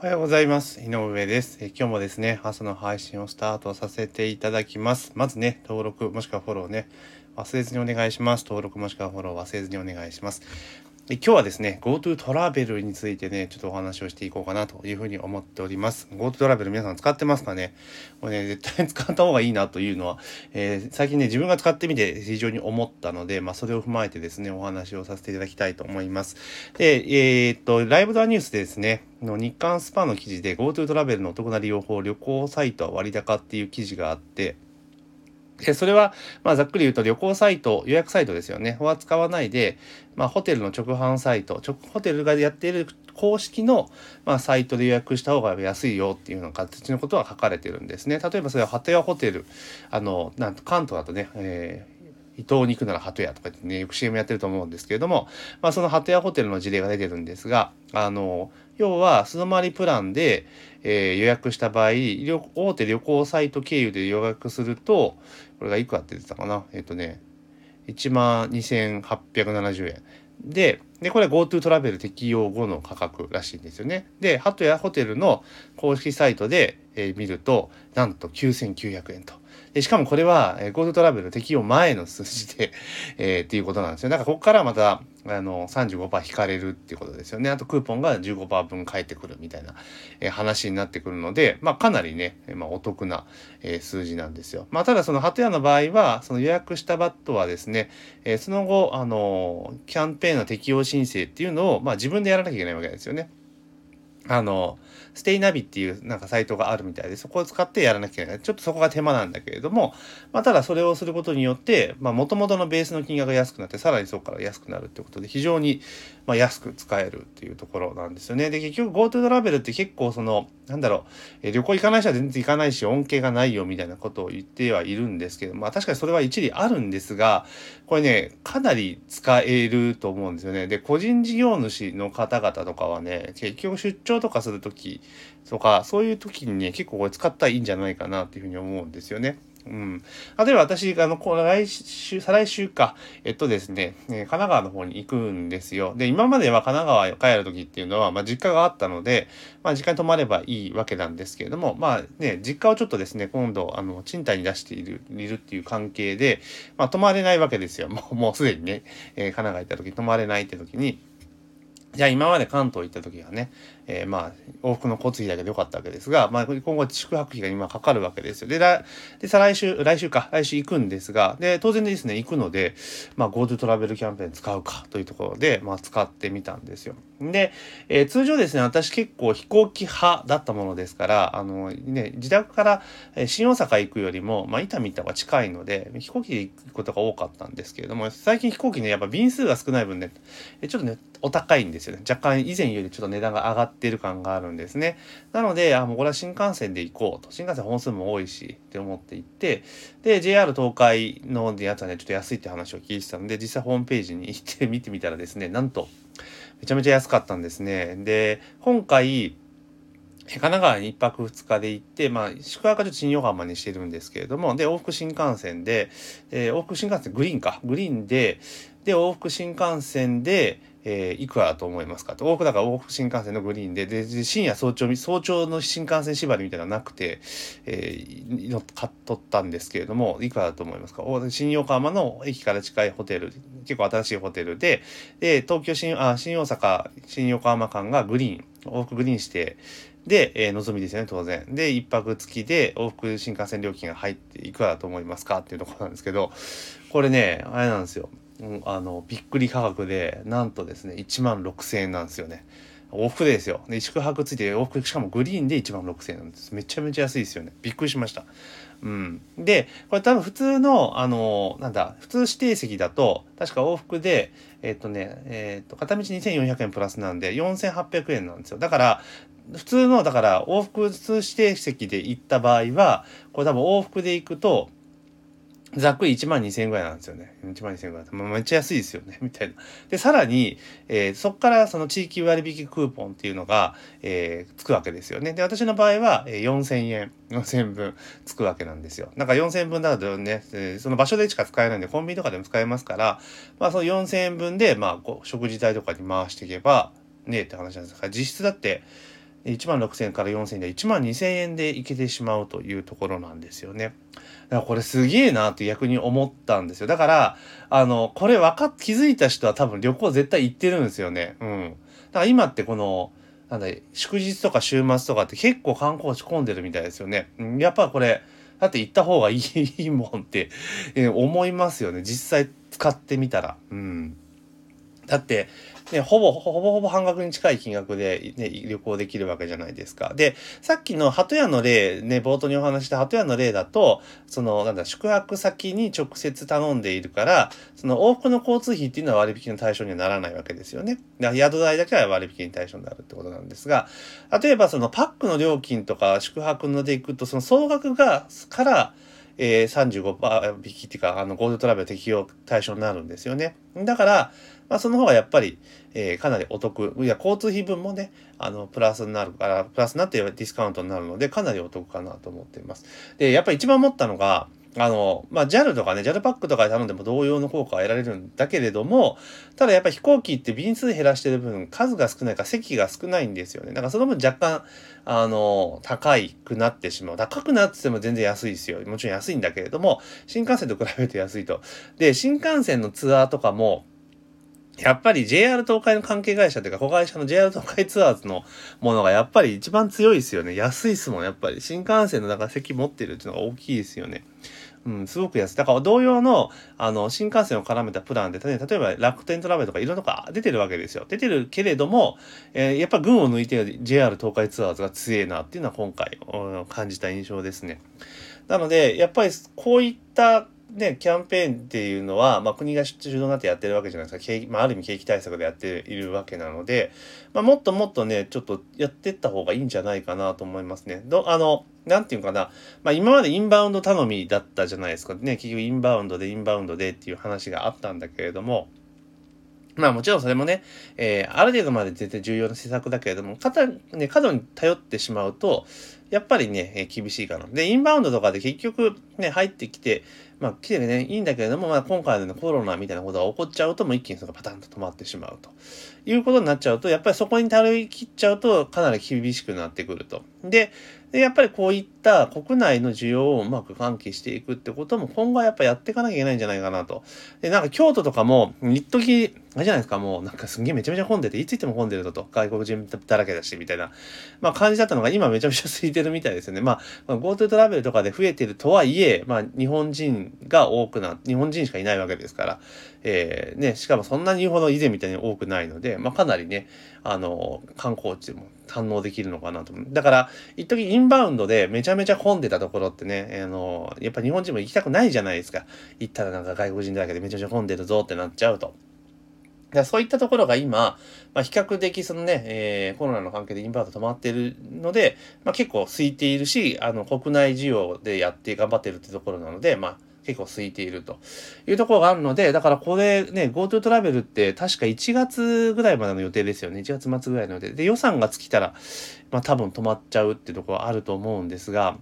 おはようございます。井上です。え今日もですね、朝の配信をスタートさせていただきます。まずね、登録もしくはフォローね、忘れずにお願いします。登録もしくはフォロー忘れずにお願いします。今日はですね、GoTo トラベルについてね、ちょっとお話をしていこうかなというふうに思っております。GoTo トラベル皆さん使ってますかね？これね、絶対使った方がいいなというのは、えー最近ね、自分が使ってみて非常に思ったので、まあ、それを踏まえてですね、お話をさせていただきたいと思います。で、えーっと、ライブドアニュースでですね、の日刊スパの記事で GoTo トラベルのお得な利用法、旅行サイトは割高っていう記事があって、でそれは、まあ、ざっくり言うと旅行サイト、予約サイトですよね。は使わないで、まあ、ホテルの直販サイト、直ホテルがやっている公式の、まあ、サイトで予約した方が安いよっていうような形のことは書かれてるんですね。例えばそれはハテヤホテル、あの、なんと関東だとね、えー伊東に行くなら鳩屋とかってね、よく CM やってると思うんですけれども、まあ、その鳩屋ホテルの事例が出てるんですが、あの、要は素泊まりプランで、えー予約した場合、大手旅行サイト経由で予約すると、これがいくらって出てたかな？えっ、とね、1万2870円。で、で、これ GoTo トラベル適用後の価格らしいんですよね。で、ハトヤホテルの公式サイトで、えー見ると、なんと9900円と。で、しかもこれは、えー GoTo トラベル適用前の数字で、えーっていうことなんですよ。だからここからまた、あの、35%引かれるっていうことですよね。あとクーポンが15%分返ってくるみたいな、えー話になってくるので、まあかなりね、まあお得な、えー数字なんですよ。まあただそのハトヤの場合は、その予約したバットはですね、えーその後、あのキャンペーンの適用申請っていうのを、まあ自分でやらなきゃいけないわけですよね。あの、ステイナビっていうなんかサイトがあるみたいで、そこを使ってやらなきゃいけない。ちょっとそこが手間なんだけれども、まあただそれをすることによって、まあ元々のベースの金額が安くなって、さらにそこから安くなるってことで、非常にま安く使えるっていうところなんですよね。で、結局 GoTo トラベルって結構その、なんだろう、え旅行行かない人は全然行かないし、恩恵がないよみたいなことを言ってはいるんですけど、まあ確かにそれは一理あるんですが、これね、かなり使えると思うんですよね。で、個人事業主の方々とかはね、結局出張とかするときとか、そういう時にね、結構これ使ったらいいんじゃないかなっていうふうに思うんですよね。うん。例えば私、あの、この来週、再来週か、えっとですね、え神奈川の方に行くんですよ。で、今までは神奈川へ帰る時っていうのは、まあ実家があったので、まあ実家に泊まればいいわけなんですけれども、まあね、実家をちょっとですね、今度、あの、賃貸に出している、いるっていう関係で、まあ泊まれないわけですよ。もう、もうすでにね、えー神奈川行った時泊まれないって時に、じゃあ今まで関東行った時はね、えーまあ往復の交通費だけでよかったわけですが、まあ今後宿泊費が今かかるわけですよ。で、来で再来週、来週か、来週行くんですが、で、当然ですね、行くので、まあ GoTo トラベルキャンペーン使うかというところで、まあ使ってみたんですよ。で、えー通常ですね、私結構飛行機派だったものですから、あのね、自宅から新大阪行くよりも、まあ伊丹行った方が近いので、飛行機で行くことが多かったんですけれども、最近飛行機ね、やっぱ便数が少ない分ね、ちょっとね、お高いんですよね。若干以前よりちょっと値段が上がってる感があるんですね。なので、あ、もうこれは新幹線で行こうと。新幹線本数も多いし、って思って行って、で、JR 東海のやつはね、ちょっと安いって話を聞いてたので、実際ホームページに行って見てみたらですね、なんと、めちゃめちゃ安かったんですね。で、今回、神奈川に1泊2日で行って、まあ、宿泊はちょっと新横浜にしてるんですけれども、で、往復新幹線で、えー往復新幹線、グリーンか、グリーンで、で、往復新幹線で、えーいくらだと思いますか？と。往復だから往復新幹線のグリーンで、で、深夜早朝、早朝の新幹線縛りみたいなのなくて、えー買っとったんですけれども、いくらだと思いますか？新横浜の駅から近いホテル、結構新しいホテルで、で、東京新、あ、新大阪、新横浜間がグリーン、往復グリーンして、で、えー、のぞみですよね、当然。で、一泊付きで往復新幹線料金が入っていくらだと思いますか？っていうところなんですけど、これね、あれなんですよ。あの、びっくり価格で、なんとですね、1万6000円なんですよね。往復ですよ。で、宿泊ついて往復、しかもグリーンで1万6000円なんです。めちゃめちゃ安いですよね。びっくりしました。うん。で、これ多分普通の、あの、なんだ、普通指定席だと、確か往復で、えっとね、えっと、片道2400円プラスなんで、4800円なんですよ。だから、普通の、だから、往復普通指定席で行った場合は、これ多分往復で行くと、ざっくり1万2000円ぐらいなんですよね。1万2000円ぐらい。まあめっちゃ安いですよね。みたいな。で、さらに、えーそこからその地域割引クーポンっていうのが、えーつくわけですよね。で、私の場合は、えー4000円、4000円分つくわけなんですよ。なんか4000円分だとね、えーその場所でしか使えないんで、コンビニとかでも使えますから、まあその4000円分で、まあこう、食事代とかに回していけば、ねえって話なんですから、実質だって、1万6000円から4000円で1万2000円で行けてしまうというところなんですよね。だからこれすげえなって逆に思ったんですよ。だから、あの、これ分かっ、気づいた人は多分旅行絶対行ってるんですよね。うん。だから今ってこの、なんだ、祝日とか週末とかって結構観光地混んでるみたいですよね。うん、やっぱこれ、だって行った方がいいもんって、え思いますよね。実際使ってみたら。うん。だって、ね、ほぼ、ほぼほぼ半額に近い金額で、ね、旅行できるわけじゃないですか。で、さっきの鳩屋の例、ね、冒頭にお話した鳩屋の例だと、その、なんだ、宿泊先に直接頼んでいるから、その往復の交通費っていうのは割引の対象にはならないわけですよね。だから宿代だけは割引に対象になるってことなんですが、例えばそのパックの料金とか宿泊ので行くと、その総額が、から、えー、35%引きっていうか、あの、ゴールドトラベル適用対象になるんですよね。だから、まあ、その方がやっぱり、えー、かなりお得。いや、交通費分もね、あの、プラスになるから、プラスになってディスカウントになるので、かなりお得かなと思っています。で、やっぱり一番思ったのが、あの、まあ、JAL とかね、JAL パックとかで頼んでも同様の効果は得られるんだけれども、ただやっぱ飛行機って便数減らしてる分、数が少ないから席が少ないんですよね。だからその分若干、あの、高くなってしまう。高くなってても全然安いですよ。もちろん安いんだけれども、新幹線と比べて安いと。で、新幹線のツアーとかも、やっぱり JR 東海の関係会社というか、子会社の JR 東海ツアーズのものがやっぱり一番強いですよね。安いですもん、やっぱり。新幹線の中席持ってるっていうのが大きいですよね。うん、すごく安い。だから同様の、あの、新幹線を絡めたプランで、例えば楽天トラベルとかいろんなとこ出てるわけですよ。出てるけれども、えー、やっぱ群を抜いて JR 東海ツアーズが強いなっていうのは今回感じた印象ですね。なので、やっぱりこういったね、キャンペーンっていうのは、まあ、国が主導になってやってるわけじゃないですか。景まあ、ある意味景気対策でやっているわけなので、まあ、もっともっとね、ちょっとやってった方がいいんじゃないかなと思いますね。ど、あの、なんていうかな、まあ、今までインバウンド頼みだったじゃないですか。ね、結局インバウンドでインバウンドでっていう話があったんだけれども、まあもちろんそれもね、えー、ある程度まで全然重要な施策だけれども、過ね、過度に頼ってしまうと、やっぱりね、えー、厳しいかな。で、インバウンドとかで結局ね、入ってきて、まあ来てね、いいんだけれども、まあ今回の、ね、コロナみたいなことが起こっちゃうと、もう一気にそのパタンと止まってしまうと。いうことになっちゃうと、やっぱりそこに頼り切っちゃうと、かなり厳しくなってくると。で、で、やっぱりこういった国内の需要をうまく喚起していくってことも今後はやっぱやっていかなきゃいけないんじゃないかなと。で、なんか京都とかも、一時、あれじゃないですか、もうなんかすんげえめちゃめちゃ混んでて、いつ行っても混んでるぞと。外国人だらけだし、みたいな、まあ感じだったのが今めちゃめちゃ空いてるみたいですよね。まあ、GoTo トラベルとかで増えてるとはいえ、まあ日本人が多くな、日本人しかいないわけですから、えー、ね、しかもそんなに言うほど以前みたいに多くないので、まあかなりね、あの、観光地も堪能できるのかなと。だから、一時インバウンドでめちゃめちゃ混んでたところってね、あの、やっぱ日本人も行きたくないじゃないですか。行ったらなんか外国人だらけでめちゃめちゃ混んでるぞってなっちゃうと。だそういったところが今、まあ、比較的そのね、えー、コロナの関係でインバウンド止まってるので、まあ、結構空いているし、あの、国内需要でやって頑張ってるってところなので、まあ、結構空いているというところがあるので、だからこれね、GoTo トラベルって確か1月ぐらいまでの予定ですよね。1月末ぐらいの予定。で、予算が尽きたら、まあ多分止まっちゃうってところはあると思うんですが、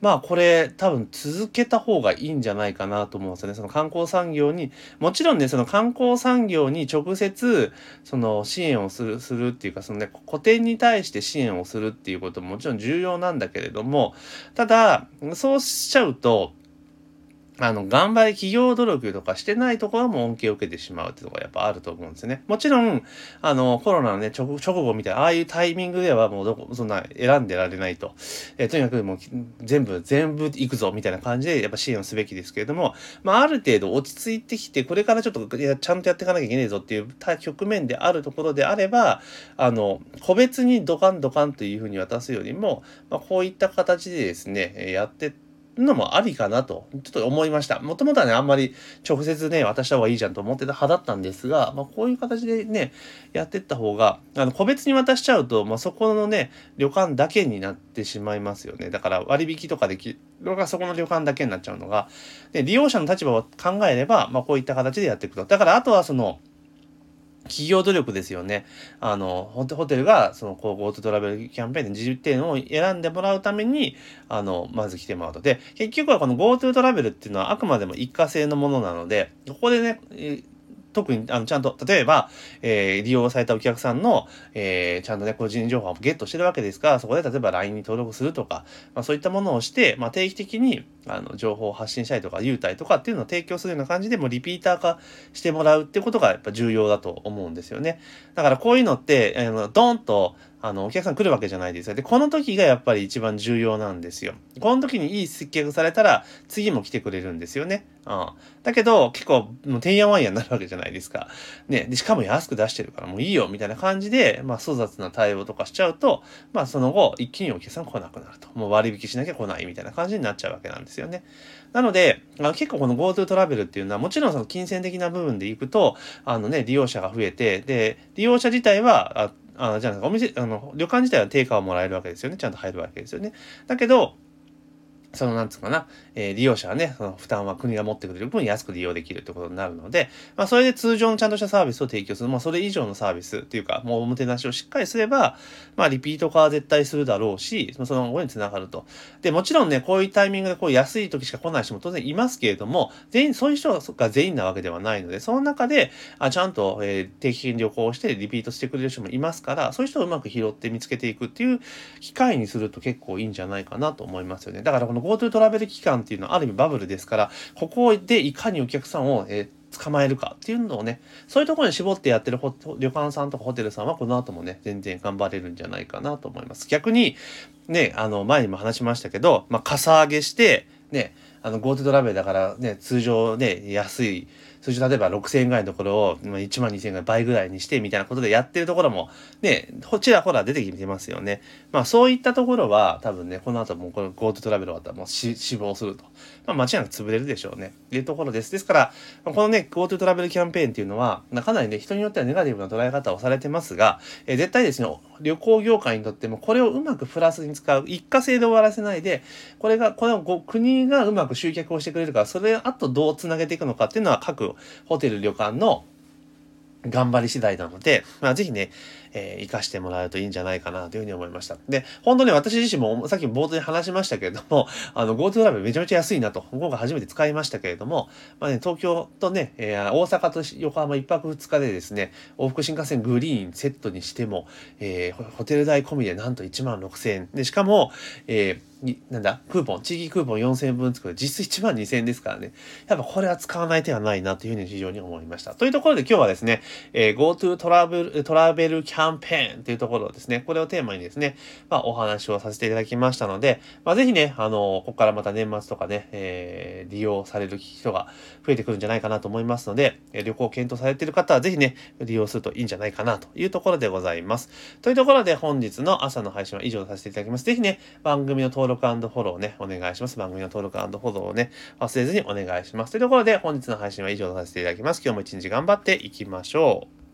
まあこれ多分続けた方がいいんじゃないかなと思うんですよね。その観光産業に、もちろんね、その観光産業に直接、その支援をする、するっていうか、そのね、古典に対して支援をするっていうことももちろん重要なんだけれども、ただ、そうしちゃうと、あの、頑張り企業努力とかしてないところも恩恵を受けてしまうってところがやっぱあると思うんですね。もちろん、あの、コロナのね、直後みたいな、ああいうタイミングではもうどこ、そんな選んでられないと。えとにかくもう全部、全部行くぞみたいな感じでやっぱ支援をすべきですけれども、まあ、ある程度落ち着いてきて、これからちょっといやちゃんとやっていかなきゃいけないぞっていう局面であるところであれば、あの、個別にドカンドカンというふうに渡すよりも、まあ、こういった形でですね、やってってのもありかなと、ちょっと思いました。もともとはね、あんまり直接ね、渡した方がいいじゃんと思ってた派だったんですが、まあ、こういう形でね、やってった方が、あの、個別に渡しちゃうと、まあ、そこのね、旅館だけになってしまいますよね。だから割引とかできるがそこの旅館だけになっちゃうのが、で、利用者の立場を考えれば、まあ、こういった形でやっていくと。だから、あとはその、企業努力ですよね。あの、ホテルが、その、こう、GoTo トラベルキャンペーンで自由点を選んでもらうために、あの、まず来てもらうと。で、結局はこの GoTo トラベルっていうのはあくまでも一過性のものなので、ここでね、特に、あの、ちゃんと、例えば、えー、利用されたお客さんの、えー、ちゃんとね、個人情報をゲットしてるわけですから、そこで例えば LINE に登録するとか、まあ、そういったものをして、まあ、定期的に、あの、情報を発信したりとか、優待とかっていうのを提供するような感じで、もうリピーター化してもらうってことがやっぱ重要だと思うんですよね。だからこういうのって、あの、ドンと、あの、お客さん来るわけじゃないですよ。で、この時がやっぱり一番重要なんですよ。この時にいい接客されたら、次も来てくれるんですよね。うん。だけど、結構、もう、てんやわんやになるわけじゃないですか。ね。で、しかも安く出してるから、もういいよ、みたいな感じで、まあ、粗雑な対応とかしちゃうと、まあ、その後、一気にお客さん来なくなると。もう割引しなきゃ来ない、みたいな感じになっちゃうわけなんですよね。なので、あ結構この GoTo トラベルっていうのは、もちろんその金銭的な部分でいくと、あのね、利用者が増えて、で、利用者自体は、あじゃあ、お店、あの、旅館自体は定価をもらえるわけですよね。ちゃんと入るわけですよね。だけど、その、なんつうかな、えー、利用者はね、その負担は国が持ってくれる分安く利用できるってことになるので、まあ、それで通常のちゃんとしたサービスを提供する、まあ、それ以上のサービスっていうか、もうおもてなしをしっかりすれば、まあ、リピート化は絶対するだろうし、その後につながると。で、もちろんね、こういうタイミングでこう安い時しか来ない人も当然いますけれども、全員、そういう人が全員なわけではないので、その中で、あちゃんと、えー、定期的に旅行してリピートしてくれる人もいますから、そういう人をうまく拾って見つけていくっていう機会にすると結構いいんじゃないかなと思いますよね。だからの GoTo トラベル期間っていうのはある意味バブルですから、ここでいかにお客さんを、えー、捕まえるかっていうのをね、そういうところに絞ってやってる旅館さんとかホテルさんはこの後もね、全然頑張れるんじゃないかなと思います。逆に、ね、あの、前にも話しましたけど、まあ、かさ上げして、ね、あの、GoTo トラベルだからね、通常ね、安い、通常例えば6000円ぐらいのところを1万2000円ぐらい倍ぐらいにしてみたいなことでやってるところもね、こちらほら出てきてますよね。まあそういったところは多分ね、この後もこの GoTo トラベル終わったらもう死亡すると。まあ間違いなく潰れるでしょうね。っていうところです。ですから、このね、GoTo トラベルキャンペーンっていうのは、かなりね、人によってはネガティブな捉え方をされてますが、えー、絶対ですね、旅行業界にとってもこれをうまくプラスに使う、一過性で終わらせないで、これが、これを国がうまく集客をしてくれるから、それあとどうつなげていくのかっていうのは各ホテル、旅館の頑張り次第なので、まあ、ぜひね、えー、活かしてもらえるといいんじゃないかなというふうに思いました。で、本当に私自身もさっき冒頭に話しましたけれども、あの、GoTo トラベルめちゃめちゃ安いなと、今回初めて使いましたけれども、まあね、東京とね、えー、大阪と横浜1泊2日でですね、往復新幹線グリーンセットにしても、えー、ホテル代込みでなんと1万6000円。で、しかも、えー、なんだ、クーポン、地域クーポン4000分作る、実質1万2000円ですからね。やっぱこれは使わない手はないなというふうに非常に思いました。というところで今日はですね、えー、GoTo トラベル、トラベルキャンンペーンというところですね、これをテーマにですね、まあお話をさせていただきましたので、まあぜひね、あの、ここからまた年末とかね、えー、利用される人が増えてくるんじゃないかなと思いますので、え旅行を検討されている方はぜひね、利用するといいんじゃないかなというところでございます。というところで本日の朝の配信は以上させていただきます。ぜひね、番組の登録フォローね、ね、お願いします。番組の登録フォローをね、忘れずにお願いします。というところで、本日の配信は以上とさせていただきます。今日も一日頑張っていきましょう。